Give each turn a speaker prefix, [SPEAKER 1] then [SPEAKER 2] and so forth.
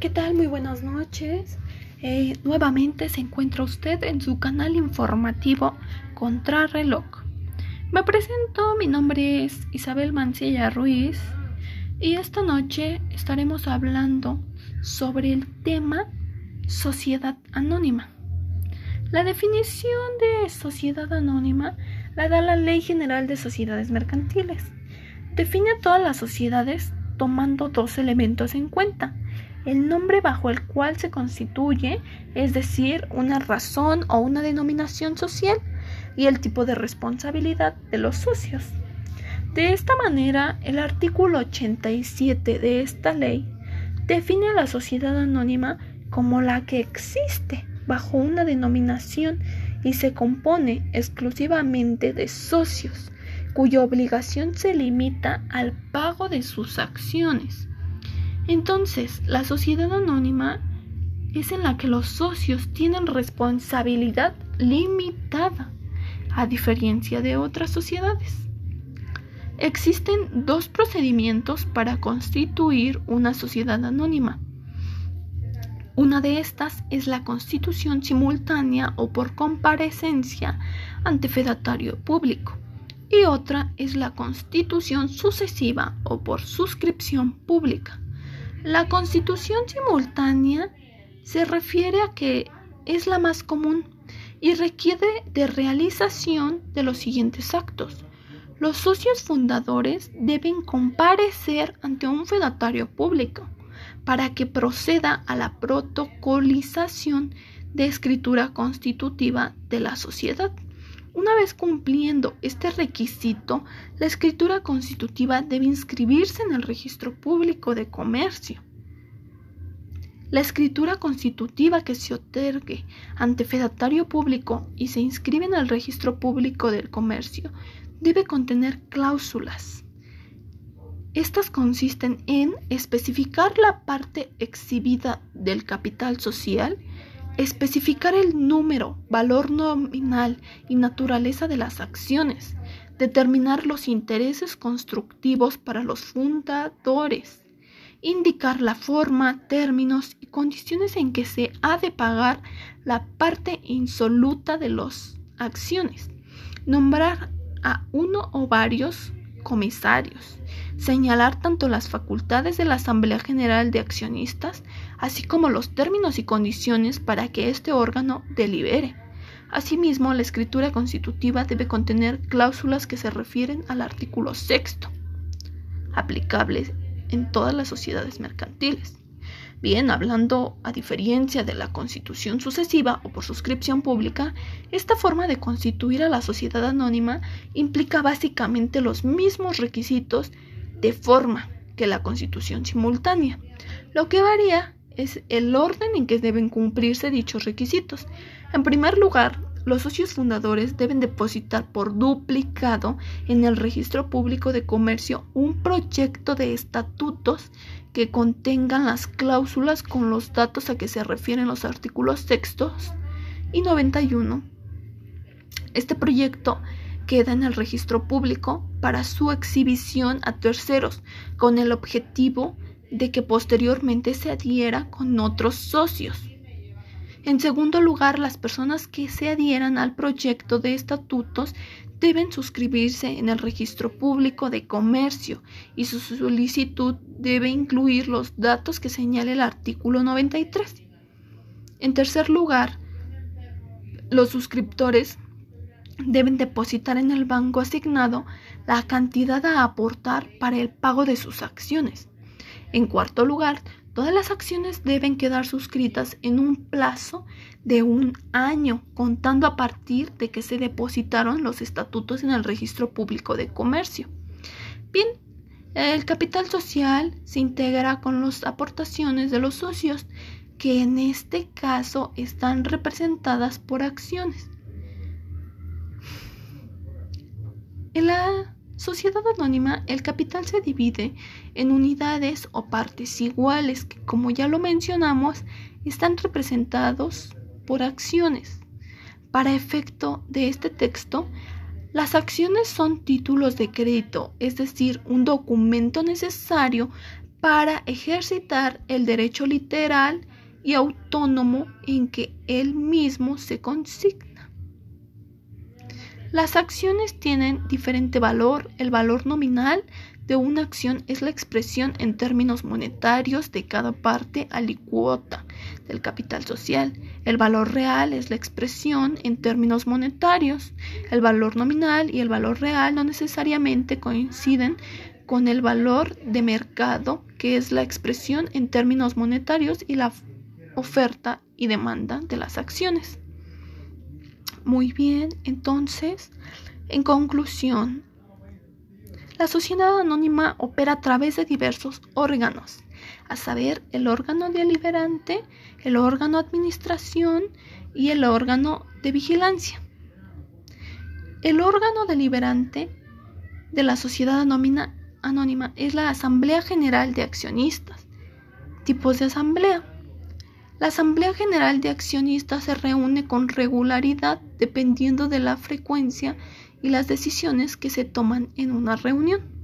[SPEAKER 1] ¿Qué tal? Muy buenas noches. Eh, nuevamente se encuentra usted en su canal informativo Contrarreloj. Me presento, mi nombre es Isabel Mancilla Ruiz y esta noche estaremos hablando sobre el tema sociedad anónima. La definición de sociedad anónima la da la Ley General de Sociedades Mercantiles. Define a todas las sociedades tomando dos elementos en cuenta el nombre bajo el cual se constituye, es decir, una razón o una denominación social, y el tipo de responsabilidad de los socios. De esta manera, el artículo 87 de esta ley define a la sociedad anónima como la que existe bajo una denominación y se compone exclusivamente de socios, cuya obligación se limita al pago de sus acciones entonces, la sociedad anónima es en la que los socios tienen responsabilidad limitada, a diferencia de otras sociedades. Existen dos procedimientos para constituir una sociedad anónima. Una de estas es la constitución simultánea o por comparecencia ante fedatario público y otra es la constitución sucesiva o por suscripción pública. La constitución simultánea se refiere a que es la más común y requiere de realización de los siguientes actos. Los socios fundadores deben comparecer ante un fedatario público para que proceda a la protocolización de escritura constitutiva de la sociedad. Una vez cumpliendo este requisito, la escritura constitutiva debe inscribirse en el registro público de comercio. La escritura constitutiva que se otorgue ante fedatario público y se inscribe en el registro público del comercio debe contener cláusulas. Estas consisten en especificar la parte exhibida del capital social, especificar el número, valor nominal y naturaleza de las acciones, determinar los intereses constructivos para los fundadores, indicar la forma, términos y condiciones en que se ha de pagar la parte insoluta de las acciones, nombrar a uno o varios comisarios, señalar tanto las facultades de la Asamblea General de Accionistas, así como los términos y condiciones para que este órgano delibere. Asimismo, la escritura constitutiva debe contener cláusulas que se refieren al artículo sexto, aplicables en todas las sociedades mercantiles. Bien, hablando a diferencia de la constitución sucesiva o por suscripción pública, esta forma de constituir a la sociedad anónima implica básicamente los mismos requisitos de forma que la constitución simultánea. Lo que varía es el orden en que deben cumplirse dichos requisitos. En primer lugar, los socios fundadores deben depositar por duplicado en el registro público de comercio un proyecto de estatutos que contengan las cláusulas con los datos a que se refieren los artículos sextos y 91. Este proyecto queda en el registro público para su exhibición a terceros con el objetivo de que posteriormente se adhiera con otros socios. En segundo lugar, las personas que se adhieran al proyecto de estatutos deben suscribirse en el registro público de comercio y su solicitud debe incluir los datos que señale el artículo 93. En tercer lugar, los suscriptores deben depositar en el banco asignado la cantidad a aportar para el pago de sus acciones. En cuarto lugar, Todas las acciones deben quedar suscritas en un plazo de un año, contando a partir de que se depositaron los estatutos en el registro público de comercio. Bien, el capital social se integra con las aportaciones de los socios, que en este caso están representadas por acciones. En la sociedad anónima, el capital se divide en unidades o partes iguales que, como ya lo mencionamos, están representados por acciones. Para efecto de este texto, las acciones son títulos de crédito, es decir, un documento necesario para ejercitar el derecho literal y autónomo en que él mismo se consigna. Las acciones tienen diferente valor. El valor nominal de una acción es la expresión en términos monetarios de cada parte alicuota del capital social. El valor real es la expresión en términos monetarios. El valor nominal y el valor real no necesariamente coinciden con el valor de mercado, que es la expresión en términos monetarios y la oferta y demanda de las acciones. Muy bien, entonces, en conclusión, la sociedad anónima opera a través de diversos órganos, a saber, el órgano deliberante, el órgano administración y el órgano de vigilancia. El órgano deliberante de la sociedad anónima, anónima es la Asamblea General de Accionistas. Tipos de asamblea. La Asamblea General de Accionistas se reúne con regularidad dependiendo de la frecuencia y las decisiones que se toman en una reunión.